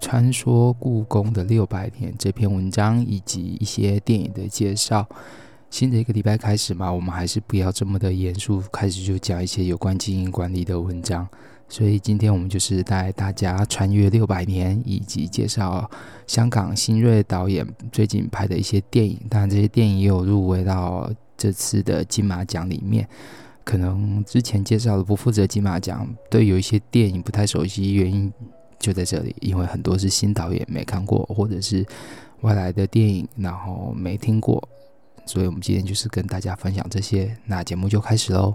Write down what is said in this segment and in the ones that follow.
穿梭故宫的六百年这篇文章，以及一些电影的介绍。新的一个礼拜开始嘛，我们还是不要这么的严肃，开始就讲一些有关经营管理的文章。所以今天我们就是带大家穿越六百年，以及介绍香港新锐导演最近拍的一些电影。当然，这些电影也有入围到这次的金马奖里面。可能之前介绍的不负责金马奖，对有一些电影不太熟悉，原因就在这里，因为很多是新导演没看过，或者是外来的电影，然后没听过。所以我们今天就是跟大家分享这些。那节目就开始喽。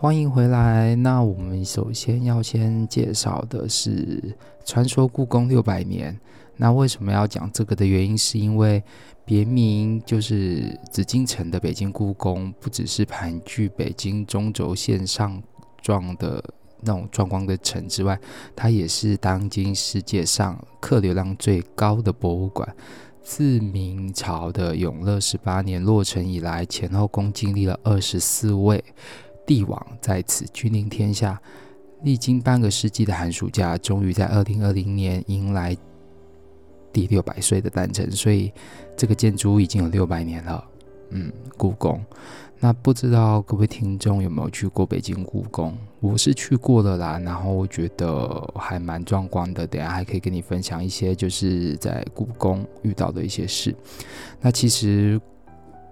欢迎回来。那我们首先要先介绍的是《传说故宫六百年》。那为什么要讲这个的原因，是因为别名就是紫禁城的北京故宫，不只是盘踞北京中轴线上状的那种壮观的城之外，它也是当今世界上客流量最高的博物馆。自明朝的永乐十八年落成以来，前后共经历了二十四位。帝王在此君临天下，历经半个世纪的寒暑假，终于在二零二零年迎来第六百岁的诞辰。所以，这个建筑已经有六百年了。嗯，故宫。那不知道各位听众有没有去过北京故宫？我是去过了啦，然后我觉得还蛮壮观的。等下还可以跟你分享一些，就是在故宫遇到的一些事。那其实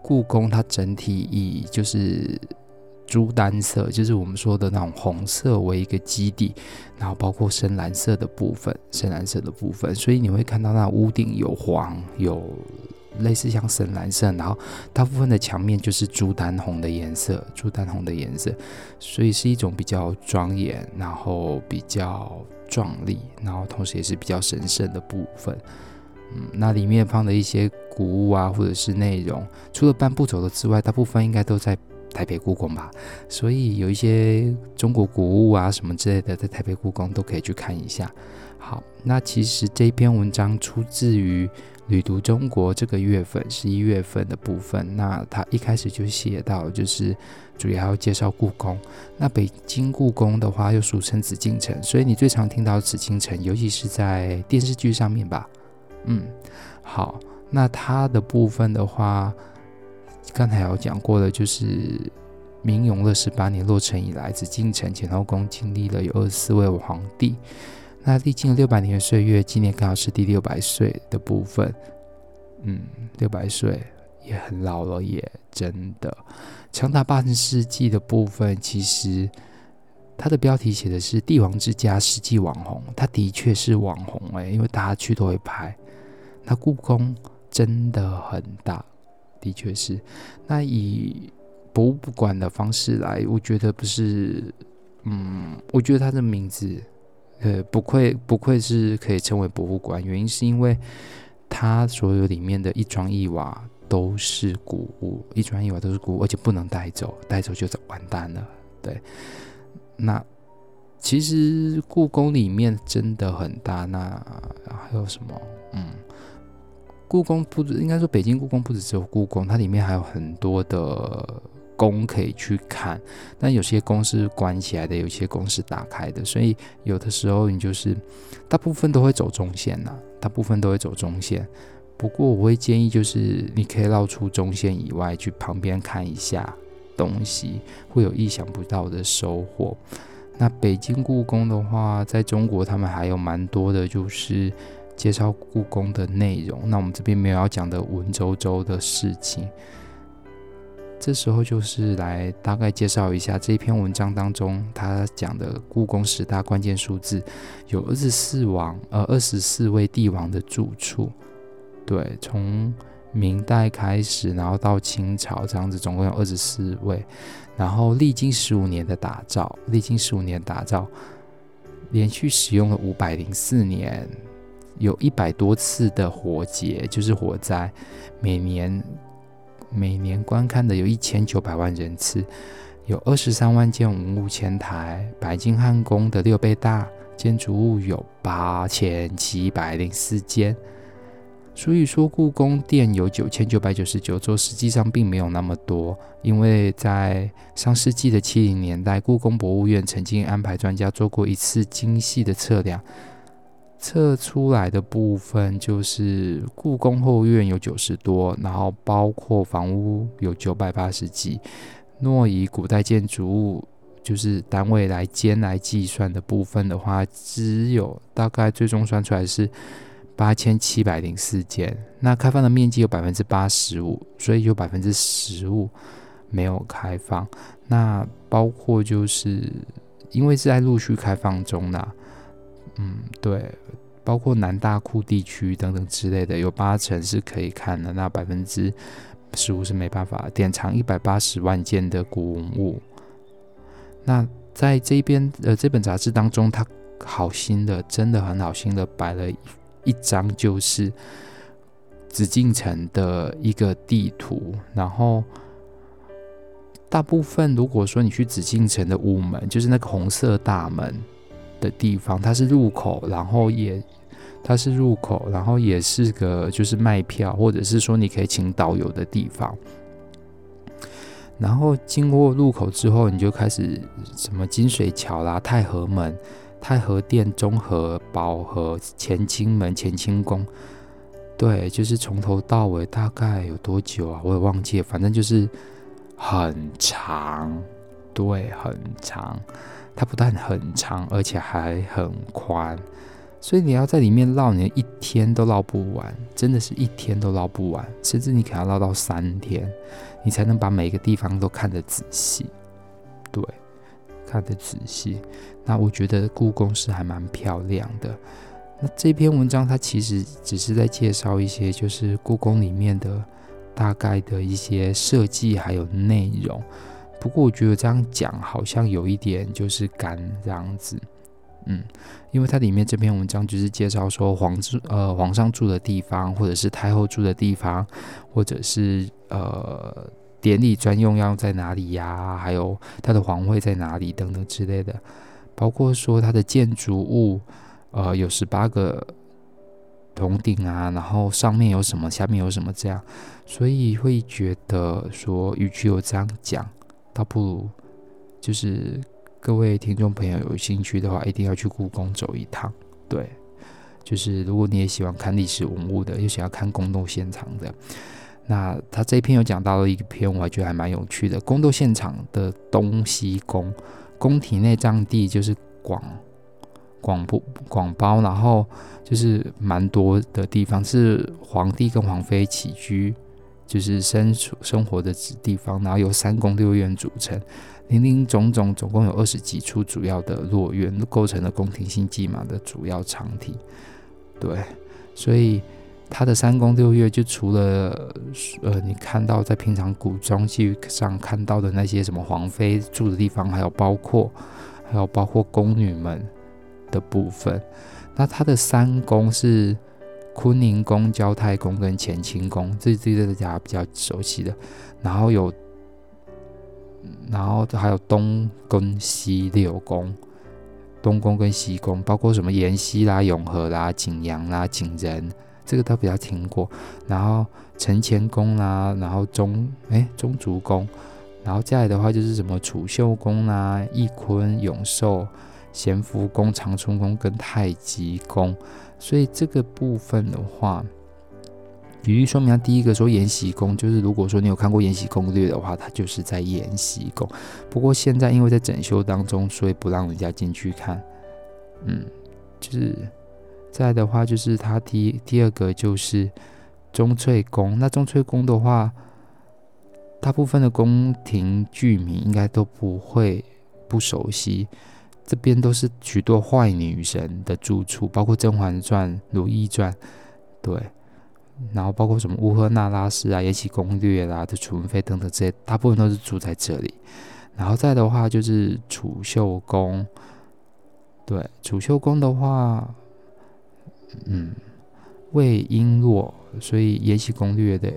故宫它整体以就是。朱丹色就是我们说的那种红色为一个基底，然后包括深蓝色的部分，深蓝色的部分，所以你会看到那屋顶有黄，有类似像深蓝色，然后大部分的墙面就是朱丹红的颜色，朱丹红的颜色，所以是一种比较庄严，然后比较壮丽，然后同时也是比较神圣的部分。嗯，那里面放的一些古物啊，或者是内容，除了半步走的之外，大部分应该都在。台北故宫吧，所以有一些中国古物啊什么之类的，在台北故宫都可以去看一下。好，那其实这篇文章出自于《旅读中国》这个月份，十一月份的部分。那他一开始就写到，就是主要介绍故宫。那北京故宫的话，又俗称紫禁城，所以你最常听到紫禁城，尤其是在电视剧上面吧。嗯，好，那它的部分的话。刚才有讲过的，就是明永乐十八年落成以来，紫禁城前后宫经历了有二十四位皇帝，那历经了六百年的岁月，今年刚好是第六百岁的部分。嗯，六百岁也很老了，也真的长达半世纪的部分，其实它的标题写的是“帝王之家，世纪网红”，它的确是网红哎，因为大家去都会拍。那故宫真的很大。的确是，那以博物馆的方式来，我觉得不是，嗯，我觉得它的名字，呃，不愧不愧是可以称为博物馆，原因是因为它所有里面的一砖一瓦都是古物，一砖一瓦都是古物，而且不能带走，带走就完蛋了。对，那其实故宫里面真的很大，那还有什么？嗯。故宫不止，应该说北京故宫不止只有故宫，它里面还有很多的宫可以去看。但有些宫是关起来的，有些宫是打开的，所以有的时候你就是大部分都会走中线呐，大部分都会走中线。不过我会建议，就是你可以绕出中线以外，去旁边看一下东西，会有意想不到的收获。那北京故宫的话，在中国他们还有蛮多的，就是。介绍故宫的内容，那我们这边没有要讲的文绉绉的事情。这时候就是来大概介绍一下这篇文章当中他讲的故宫十大关键数字，有二十四王，呃，二十四位帝王的住处。对，从明代开始，然后到清朝这样子，总共有二十四位，然后历经十五年的打造，历经十五年打造，连续使用了五百零四年，有一百多次的火劫，就是火灾，每年每年观看的有一千九百万人次，有二十三万件文物迁台，白金汉宫的六倍大，建筑物有八千七百零四间。所以说，故宫殿有九千九百九十九座，实际上并没有那么多。因为在上世纪的七零年代，故宫博物院曾经安排专家做过一次精细的测量，测出来的部分就是故宫后院有九十多，然后包括房屋有九百八十几。若以古代建筑物就是单位来间来计算的部分的话，只有大概最终算出来是。八千七百零四间，那开放的面积有百分之八十五，所以有百分之十五没有开放。那包括就是因为是在陆续开放中呢，嗯，对，包括南大库地区等等之类的，有八成是可以看的，那百分之十五是没办法。典藏一百八十万件的古文物，那在这边呃这本杂志当中，他好心的，真的很好心的摆了。一张就是紫禁城的一个地图，然后大部分如果说你去紫禁城的午门，就是那个红色大门的地方，它是入口，然后也它是入口，然后也是个就是卖票或者是说你可以请导游的地方。然后经过入口之后，你就开始什么金水桥啦、太和门。太和殿、中和、保和、乾清门、乾清宫，对，就是从头到尾大概有多久啊？我也忘记了，反正就是很长，对，很长。它不但很长，而且还很宽，所以你要在里面绕，你一天都绕不完，真的是一天都绕不完，甚至你可能要绕到三天，你才能把每个地方都看得仔细，对。看得仔细，那我觉得故宫是还蛮漂亮的。那这篇文章它其实只是在介绍一些，就是故宫里面的大概的一些设计还有内容。不过我觉得这样讲好像有一点就是干这样子，嗯，因为它里面这篇文章就是介绍说皇住呃皇上住的地方，或者是太后住的地方，或者是呃。典礼专用要在哪里呀、还有它的皇位在哪里等等之类的，包括说它的建筑物，呃，有十八个铜顶啊，然后上面有什么，下面有什么这样，所以会觉得说，与其有这样讲，倒不如就是各位听众朋友有兴趣的话，一定要去故宫走一趟。对，就是如果你也喜欢看历史文物的，又想要看宫斗现场的。那他这一篇有讲到了一篇，我还觉得还蛮有趣的。宫斗现场的东西宫，宫体内占地就是广广不广包，然后就是蛮多的地方，是皇帝跟皇妃起居，就是生生活的地方。然后由三宫六院组成，林林总总总共有二十几处主要的落院，构成了宫廷戏剧嘛的主要场体。对，所以。它的三宫六院，就除了呃，你看到在平常古装剧上看到的那些什么皇妃住的地方，还有包括还有包括宫女们的部分。那它的三宫是坤宁宫、交泰宫跟乾清宫，这这个大家比较熟悉的。然后有，然后还有东跟西六宫，东宫跟西宫，包括什么延禧啦、永和啦、景阳啦、景仁。这个都比较听过，然后承乾宫啦、然后中哎中竹宫，然后再来的话就是什么储秀宫啦、翊坤、永寿、咸福宫、长春宫跟太极宫。所以这个部分的话，举例说明，他第一个说延禧宫，就是如果说你有看过《延禧攻略》的话，它就是在延禧宫。不过现在因为在整修当中，所以不让人家进去看。嗯，就是。再的话，就是它第第二个就是钟粹宫。那钟粹宫的话，大部分的宫廷剧迷应该都不会不熟悉。这边都是许多坏女神的住处，包括《甄嬛传》《如懿传》。对，然后包括什么乌赫那拉氏啊、延禧攻略啦的楚文妃等等这些，大部分都是住在这里。然后再的话就是储秀宫，对，储秀宫的话，嗯，魏璎珞，所以《延禧攻略》的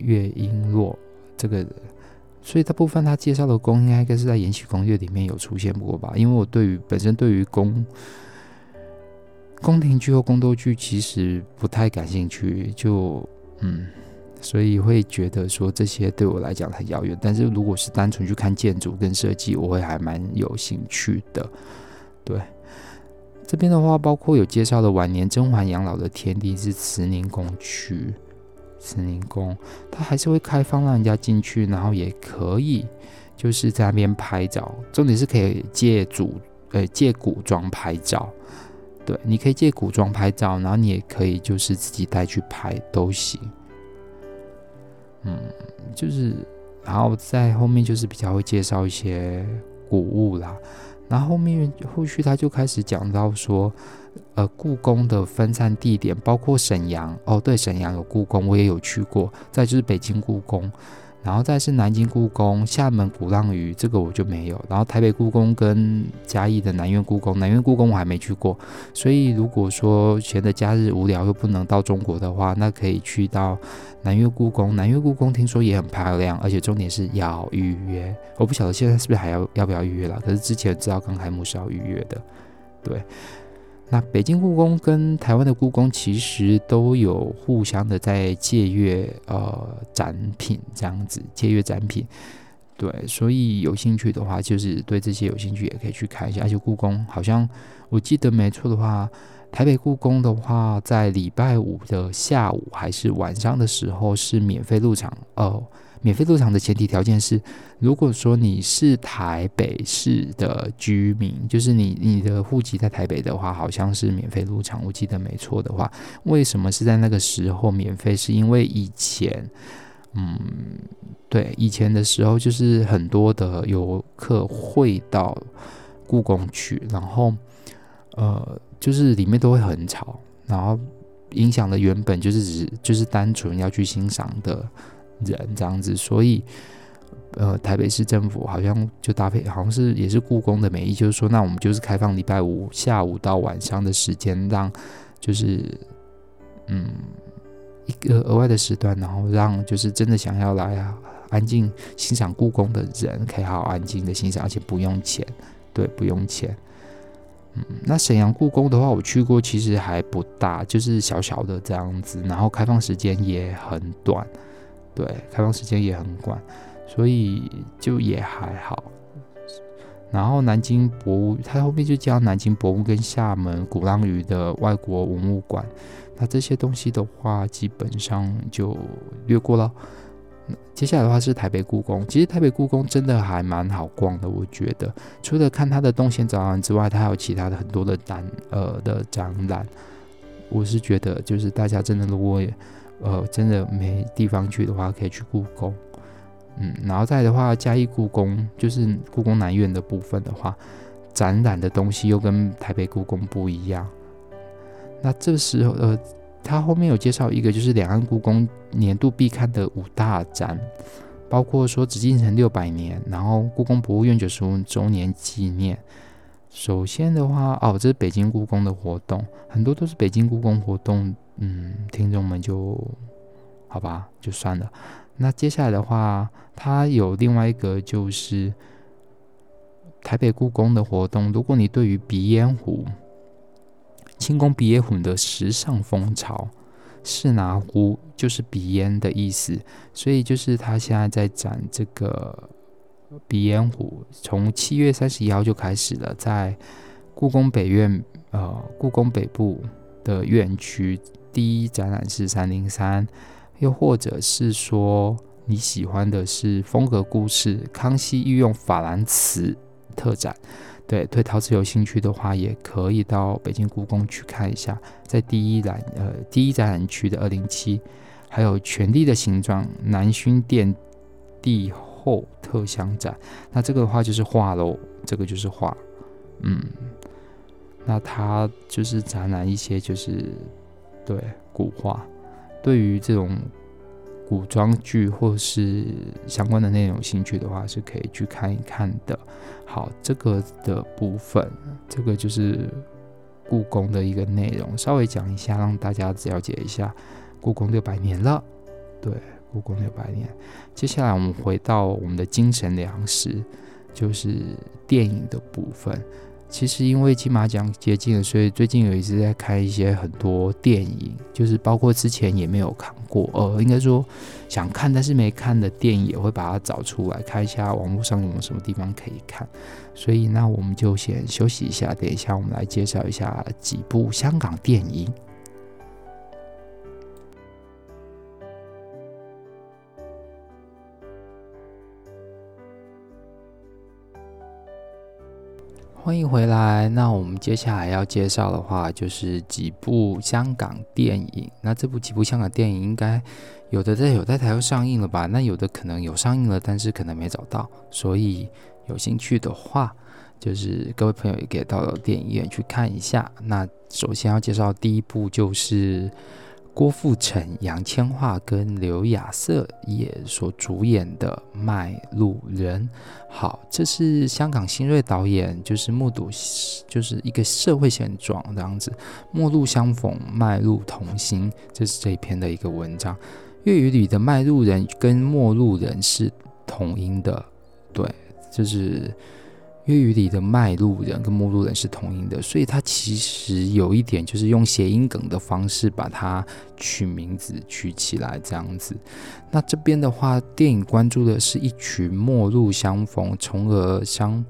魏瓔珞这个，所以大部分他介绍的宫应该该是在《延禧攻略》里面有出现过吧？因为我对于本身对于宫宫廷剧或宫斗剧其实不太感兴趣，就嗯。所以会觉得说这些对我来讲很遥远，但是如果是单纯去看建筑跟设计，我会还蛮有兴趣的。对，这边的话，包括有介绍的晚年甄嬛养老的天地是慈宁宫区，慈宁宫。它还是会开放让人家进去，然后也可以就是在那边拍照，重点是可以借主呃借古装拍照，对，你可以借古装拍照，然后你也可以就是自己带去拍都行。嗯，就是，然后在后面就是比较会介绍一些古物啦，然后后面后续他就开始讲到说，呃，故宫的分散地点包括沈阳，哦，对，沈阳有故宫，我也有去过，再就是北京故宫。然后再是南京故宫、厦门鼓浪屿，这个我就没有。然后台北故宫跟嘉义的南苑故宫，南苑故宫我还没去过。所以如果说闲的假日无聊又不能到中国的话，那可以去到南苑故宫。南苑故宫听说也很漂亮，而且重点是要预约。我不晓得现在是不是还要要不要预约了？可是之前知道刚开幕是要预约的，对。那北京故宫跟台湾的故宫其实都有互相的在借阅呃展品这样子，借阅展品，对，所以有兴趣的话，就是对这些有兴趣也可以去看一下。而且故宫好像我记得没错的话，台北故宫的话，在礼拜五的下午还是晚上的时候是免费入场哦。免费入场的前提条件是，如果说你是台北市的居民，就是你你的户籍在台北的话，好像是免费入场。我记得没错的话，为什么是在那个时候免费？是因为以前，嗯，对，以前的时候就是很多的游客会到故宫去，然后呃，就是里面都会很吵，然后影响了原本就是只就是单纯要去欣赏的。人这样子，所以呃，台北市政府好像就搭配，好像是也是故宫的美意，就是说，那我们就是开放礼拜五下午到晚上的时间，让就是嗯一个额外的时段，然后让就是真的想要来啊安静欣赏故宫的人，可以好好安静的欣赏，而且不用钱，对，不用钱。嗯，那沈阳故宫的话，我去过，其实还不大，就是小小的这样子，然后开放时间也很短。对，开放时间也很短，所以就也还好。然后南京博物，它后面就叫南京博物跟厦门鼓浪屿的外国文物馆。那这些东西的话，基本上就略过了。接下来的话是台北故宫，其实台北故宫真的还蛮好逛的，我觉得。除了看它的动线展览之外，它还有其他的很多的展呃的展览。我是觉得，就是大家真的如果。呃，真的没地方去的话，可以去故宫，嗯，然后再的话，嘉义故宫就是故宫南院的部分的话，展览的东西又跟台北故宫不一样。那这时候，呃，他后面有介绍一个，就是两岸故宫年度必看的五大展，包括说紫禁城六百年，然后故宫博物院九十五周年纪念。首先的话，哦，这是北京故宫的活动，很多都是北京故宫活动。嗯，听众们就好吧，就算了。那接下来的话，它有另外一个就是台北故宫的活动。如果你对于鼻烟壶、清宫鼻烟壶的时尚风潮，是拿壶就是鼻烟的意思，所以就是他现在在展这个鼻烟壶，从七月三十一号就开始了，在故宫北院，呃，故宫北部的院区。第一展览是三零三，又或者是说你喜欢的是风格故事，康熙御用珐琅瓷特展。对，对陶瓷有兴趣的话，也可以到北京故宫去看一下，在第一展呃第一展览区的二零七，还有权力的形状南薰殿帝后特香展。那这个的话就是画喽，这个就是画，嗯，那它就是展览一些就是。对，古画，对于这种古装剧或是相关的内容兴趣的话，是可以去看一看的。好，这个的部分，这个就是故宫的一个内容，稍微讲一下，让大家了解一下故宫六百年了。对，故宫六百年。接下来我们回到我们的精神粮食，就是电影的部分。其实因为金马奖接近了，所以最近有一直在看一些很多电影，就是包括之前也没有看过，呃，应该说想看但是没看的电影，也会把它找出来看一下网络上有没有什么地方可以看。所以那我们就先休息一下，等一下我们来介绍一下几部香港电影。欢迎回来。那我们接下来要介绍的话，就是几部香港电影。那这部几部香港电影，应该有的在有在台湾上映了吧？那有的可能有上映了，但是可能没找到。所以有兴趣的话，就是各位朋友也可以到电影院去看一下。那首先要介绍第一部就是。郭富城、杨千嬅跟刘亚瑟也所主演的《卖路人》，好，这是香港新锐导演，就是目睹，就是一个社会现状这样子，陌路相逢，卖路同心，这是这一篇的一个文章。粤语里的卖路人跟陌路人是同音的，对，就是。粤语里的卖路人跟陌路人是同音的，所以它其实有一点就是用谐音梗的方式把它取名字取起来这样子。那这边的话，电影关注的是一群陌路相逢，从而相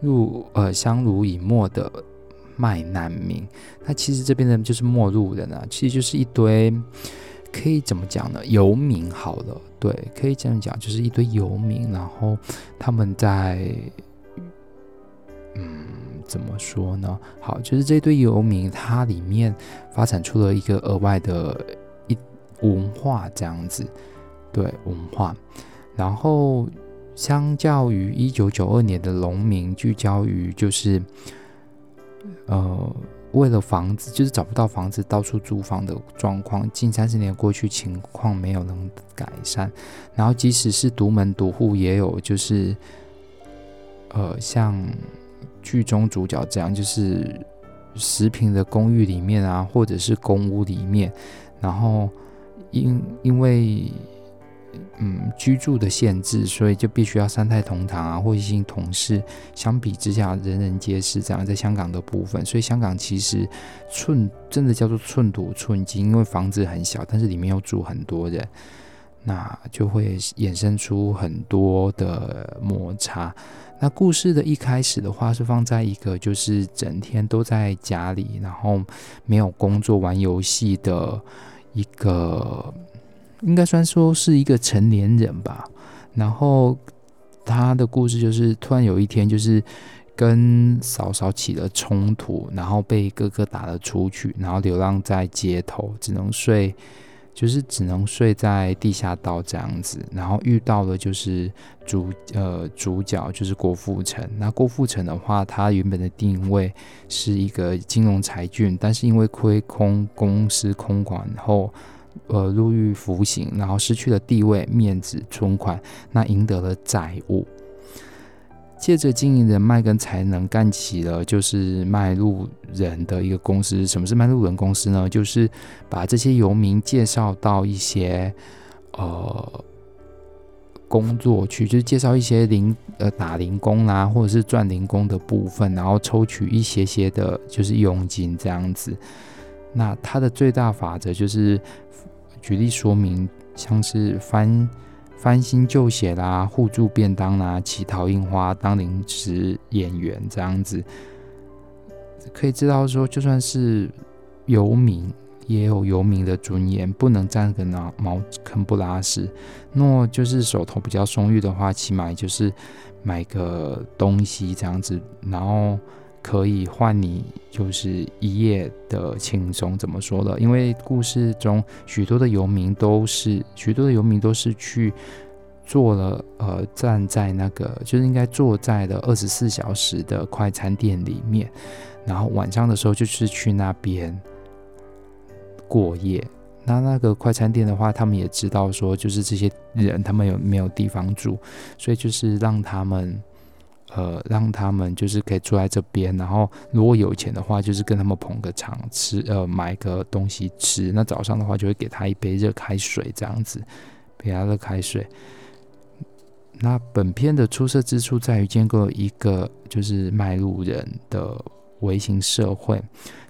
入呃相濡以沫的卖难民。那其实这边的就是陌路人啊，其实就是一堆可以怎么讲呢？游民好了，对，可以这样讲，就是一堆游民，然后他们在。嗯，怎么说呢？好，就是这堆游民，它里面发展出了一个额外的一文化，这样子，对文化。然后，相较于一九九二年的农民，聚焦于就是，呃，为了房子，就是找不到房子，到处租房的状况。近三十年过去，情况没有能改善。然后，即使是独门独户，也有就是，呃，像。剧中主角这样，就是十平的公寓里面啊，或者是公屋里面，然后因因为嗯居住的限制，所以就必须要三代同堂啊，或一些同事。相比之下，人人皆是这样，在香港的部分，所以香港其实寸真的叫做寸土寸金，因为房子很小，但是里面又住很多人，那就会衍生出很多的摩擦。那故事的一开始的话，是放在一个就是整天都在家里，然后没有工作、玩游戏的一个，应该算说是一个成年人吧。然后他的故事就是突然有一天，就是跟嫂嫂起了冲突，然后被哥哥打了出去，然后流浪在街头，只能睡。就是只能睡在地下道这样子，然后遇到了就是主呃主角就是郭富城。那郭富城的话，他原本的定位是一个金融才俊，但是因为亏空公司空管后，呃入狱服刑，然后失去了地位、面子、存款，那赢得了债务。借着经营人脉跟才能，干起了就是卖路人的一个公司。什么是卖路人公司呢？就是把这些游民介绍到一些呃工作去，就是介绍一些零呃打零工啊，或者是赚零工的部分，然后抽取一些些的，就是佣金这样子。那它的最大法则就是举例说明，像是翻。翻新旧鞋啦，互助便当啦，乞讨印花，当临时演员这样子，可以知道说，就算是游民，也有游民的尊严，不能占个茅茅坑不拉屎。若就是手头比较松裕的话，起码就是买个东西这样子，然后。可以换你就是一夜的轻松，怎么说呢？因为故事中许多的游民都是许多的游民都是去做了呃站在那个就是应该坐在的二十四小时的快餐店里面，然后晚上的时候就是去那边过夜，那那个快餐店的话，他们也知道说，就是这些人他们有没有地方住，所以就是让他们，呃，让他们就是可以住在这边。然后如果有钱的话，就是跟他们捧个场吃，呃，买个东西吃。那早上的话，就会给他一杯热开水，这样子，给他热开水。那本片的出色之处在于建构一个就是卖路人的微型社会，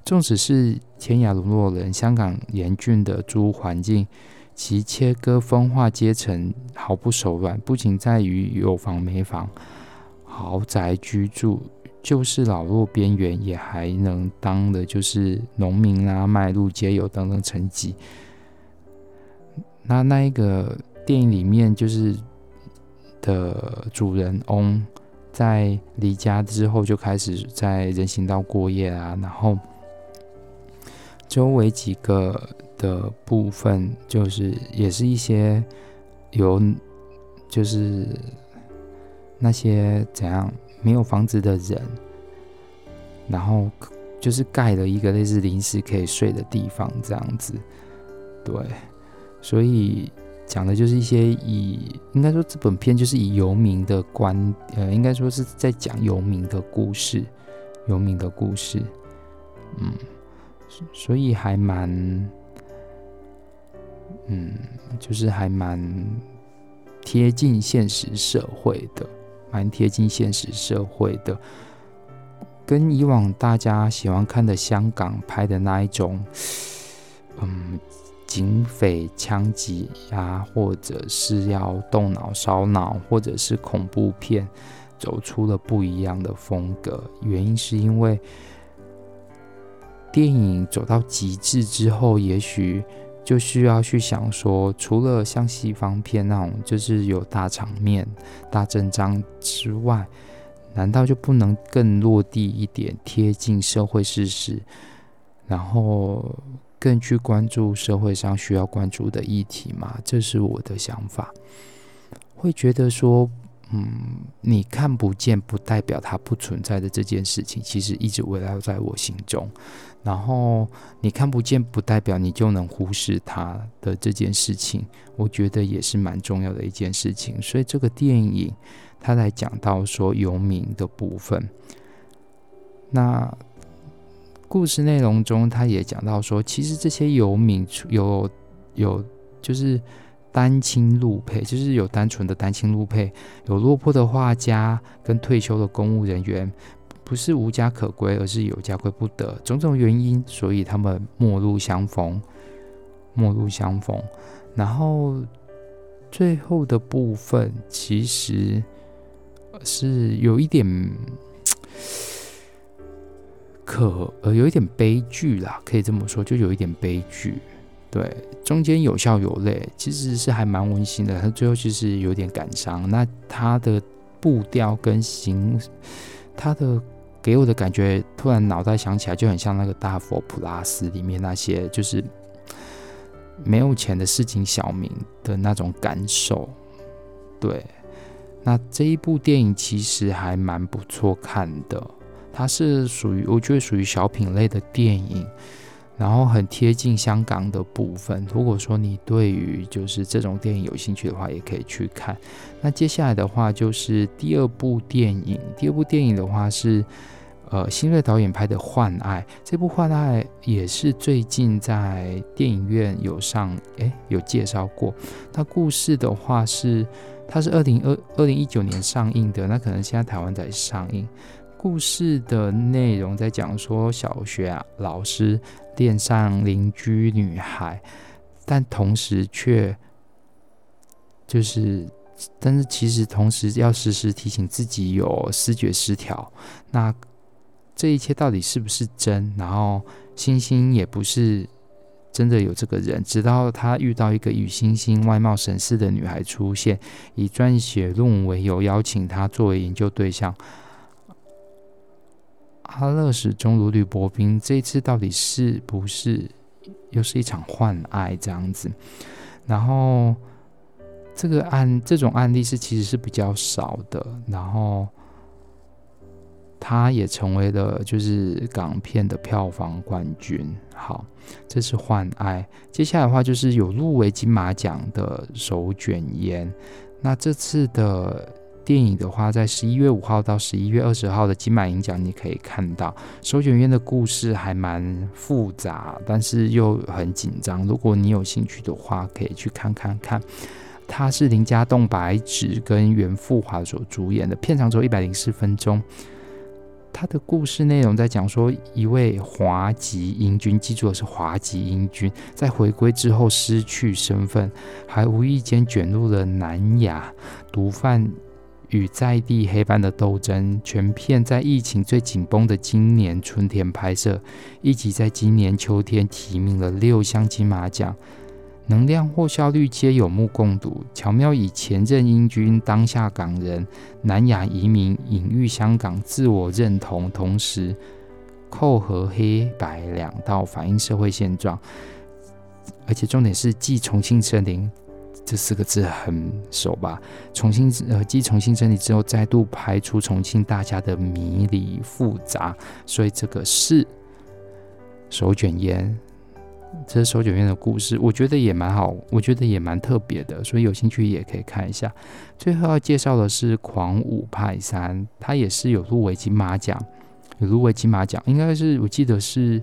纵使是天涯沦落人，香港严峻的租屋环境，其切割分化阶层毫不手软。不仅在于有房没房、豪宅居住，就是老弱边缘也还能当的，就是农民啊、卖路街友等等层级。那那一个电影里面就是。的主人翁在离家之后就开始在人行道过夜啊，然后周围几个的部分就是也是一些有就是那些怎样没有房子的人，然后就是盖了一个类似临时可以睡的地方这样子，对，所以。讲的就是一些以，应该说这本片就是以游民的观，呃，应该说是在讲游民的故事，游民的故事，嗯，所以还蛮，嗯，就是还蛮贴近现实社会的，蛮贴近现实社会的，跟以往大家喜欢看的香港拍的那一种，嗯。警匪枪击啊，或者是要动脑烧脑，或者是恐怖片，走出了不一样的风格。原因是因为电影走到极致之后，也许就需要去想说，除了像西方片那种就是有大场面、大阵仗之外，难道就不能更落地一点，贴近社会事实，然后？更去关注社会上需要关注的议题吗？这是我的想法。会觉得说，嗯，你看不见不代表它不存在的这件事情，其实一直围绕在我心中。然后你看不见不代表你就能忽视它的这件事情，我觉得也是蛮重要的一件事情。所以这个电影它来讲到说游民的部分，那。故事内容中，他也讲到说，其实这些游民有有就是单亲路配，就是有单纯的单亲路配，有落魄的画家跟退休的公务人员，不是无家可归，而是有家归不得，种种原因，所以他们陌路相逢，陌路相逢。然后最后的部分其实是有一点。可呃有一点悲剧啦，可以这么说，就有一点悲剧。对，中间有笑有泪，其实是还蛮温馨的。他最后其实有点感伤。那他的步调跟行，他的给我的感觉，突然脑袋想起来，就很像那个大佛普拉斯里面那些就是没有钱的市井小民的那种感受。对，那这一部电影其实还蛮不错看的。它是属于，我觉得属于小品类的电影，然后很贴近香港的部分。如果说你对于就是这种电影有兴趣的话，也可以去看。那接下来的话就是第二部电影，第二部电影的话是呃新锐导演拍的《幻爱》。这部《幻爱》也是最近在电影院有上，诶，有介绍过。它故事的话是，它是二零二二零一九年上映的，那可能现在台湾在上映。故事的内容在讲说，小学啊老师恋上邻居女孩，但同时却就是，但是其实同时要时时提醒自己有视觉失调。那这一切到底是不是真？然后星星也不是真的有这个人，直到他遇到一个与星星外貌神似的女孩出现，以撰写论文为由邀请他作为研究对象。阿乐始终如履薄冰，这一次到底是不是又是一场幻爱这样子？然后这个案这种案例是其实是比较少的。然后它也成为了就是港片的票房冠军。好，这是《幻爱》，接下来的话就是有入围金马奖的《手卷烟》。那这次的电影的话，在十一月五号到十一月二十号的金马影奖，你可以看到《手卷烟》的故事还蛮复杂，但是又很紧张。如果你有兴趣的话，可以去看看看。它是林家栋、白只跟袁富华所主演的，片长只有一百零四分钟。他的故事内容在讲说，一位华籍英军，记住的是华籍英军，在回归之后失去身份，还无意间卷入了南亚毒贩与在地黑帮的斗争。全片在疫情最紧绷的今年春天拍摄，一集在今年秋天提名了六项金马奖。能量或效率皆有目共睹，巧妙以前任英军、当下港人、南亚移民隐喻香港自我认同，同时扣合黑白两道，反映社会现状。而且重点是，继重庆森林这四个字很熟吧？重庆呃，继重庆森林之后，再度拍出重庆大家的迷离复杂，所以这个是手卷烟。这是手卷院的故事，我觉得也蛮好，我觉得也蛮特别的，所以有兴趣也可以看一下。最后要介绍的是《狂舞派三》，它也是有入围金马奖，有入围金马奖，应该是我记得是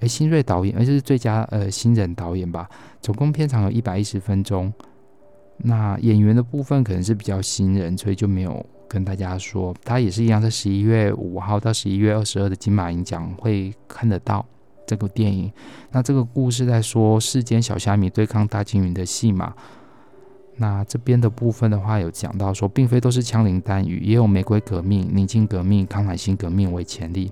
诶新锐导演，而且是最佳呃新人导演吧。总共片长有一百一十分钟，那演员的部分可能是比较新人，所以就没有跟大家说。他也是一样，在十一月五号到十一月二十二的金马影奖会看得到。这个电影，那这个故事在说世间小虾米对抗大鲸鱼的戏码。那这边的部分的话，有讲到说，并非都是枪林弹雨，也有玫瑰革命、宁静革命、康乃馨革命为前例。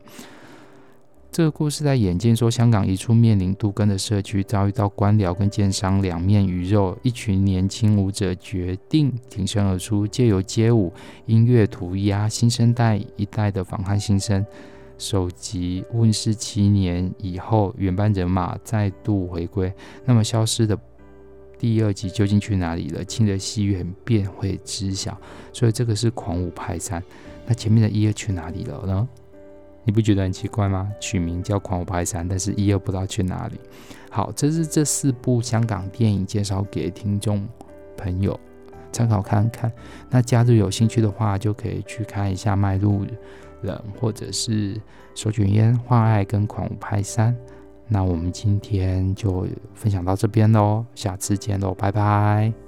这个故事在演进说，香港一处面临杜根的社区，遭遇到官僚跟奸商两面鱼肉，一群年轻舞者决定挺身而出，借由街舞、音乐涂鸦，新生代一代的反叛新生。首集问世七年以后，原班人马再度回归。那么消失的第二集究竟去哪里了？亲的戏院便会知晓。所以这个是《狂舞派三》。那前面的一二去哪里了呢？你不觉得很奇怪吗？取名叫《狂舞派三》，但是一二不知道去哪里。好，这是这四部香港电影介绍给听众朋友参考看看。那假如有兴趣的话，就可以去看一下《迈路》。人，或者是手卷烟、换爱跟狂舞派三，那我们今天就分享到这边喽，下次见喽，拜拜。